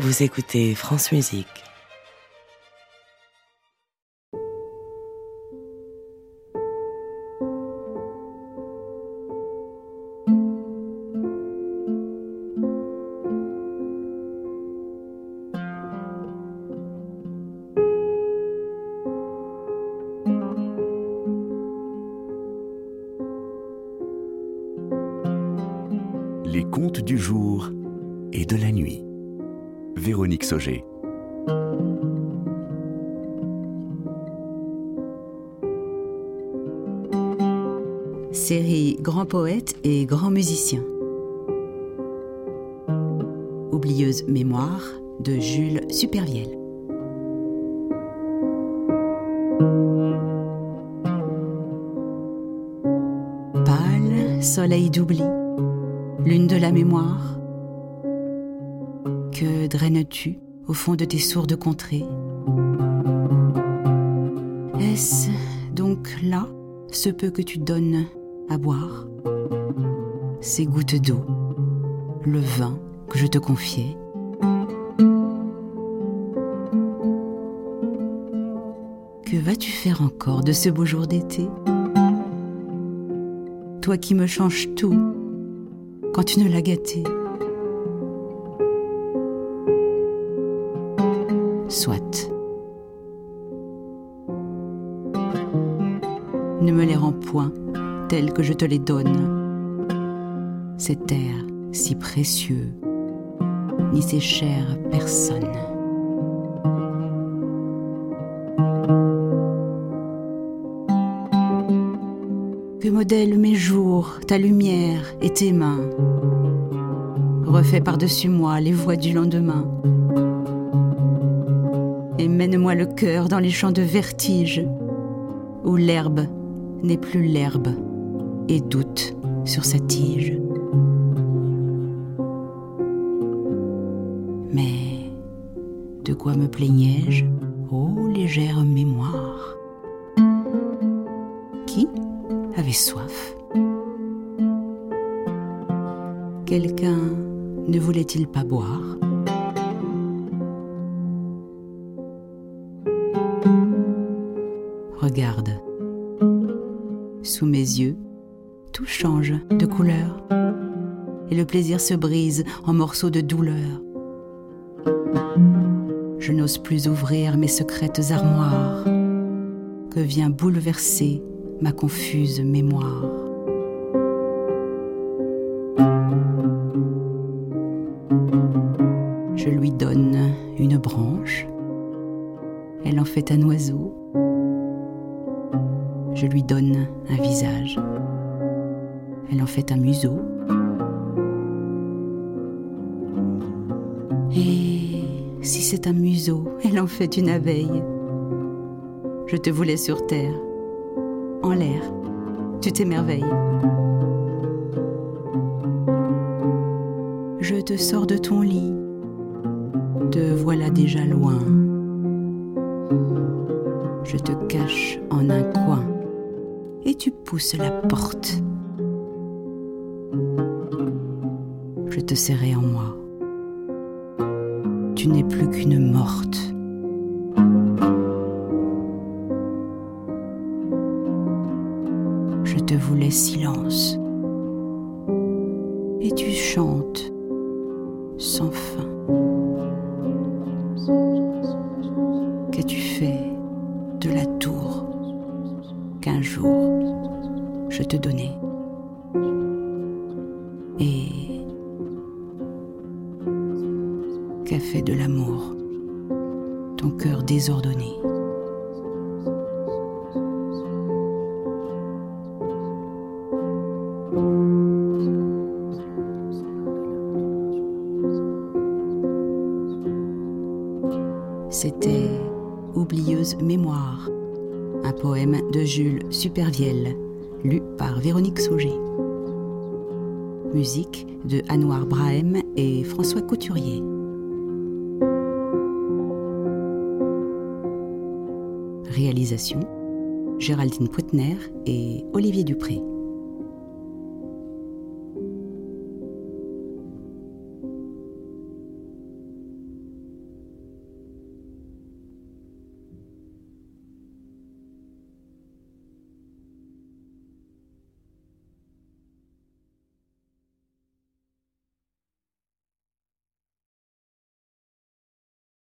Vous écoutez France Musique. Les contes du jour et de la nuit. Véronique Sauger. Série Grand poète et grand musicien. Oublieuse mémoire de Jules Supervielle. Pâle soleil d'oubli, lune de la mémoire, que draines-tu au fond de tes sourdes contrées Est-ce donc là ce peu que tu donnes à boire Ces gouttes d'eau, le vin que je te confiais Que vas-tu faire encore de ce beau jour d'été Toi qui me changes tout quand tu ne l'as gâté. Soit. Ne me les rends point tels que je te les donne. Cet air si précieux, ni ces chères personnes. Que modèlent mes jours, ta lumière et tes mains? Refais par-dessus moi les voix du lendemain. Et mène-moi le cœur dans les champs de vertige, où l'herbe n'est plus l'herbe et doute sur sa tige. Mais de quoi me plaignais-je, ô légère mémoire? Qui avait soif? Quelqu'un ne voulait-il pas boire? Sous mes yeux, tout change de couleur et le plaisir se brise en morceaux de douleur. Je n'ose plus ouvrir mes secrètes armoires que vient bouleverser ma confuse mémoire. Je lui donne une branche, elle en fait un oiseau. Je lui donne un visage, elle en fait un museau. Et si c'est un museau, elle en fait une abeille. Je te voulais sur terre, en l'air, tu t'émerveilles. Je te sors de ton lit, te voilà déjà loin. Je te cache en un coin et tu pousses la porte. Je te serrai en moi. Tu n'es plus qu'une morte. Je te voulais silence. Et tu chantes qu'un jour je te donnais. Et qu'a fait de l'amour ton cœur désordonné? C'était Oublieuse mémoire, un poème de Jules Supervielle, lu par Véronique Sauger. Musique de Anouar Brahem et François Couturier. Réalisation Géraldine Poitner et Olivier Dupré.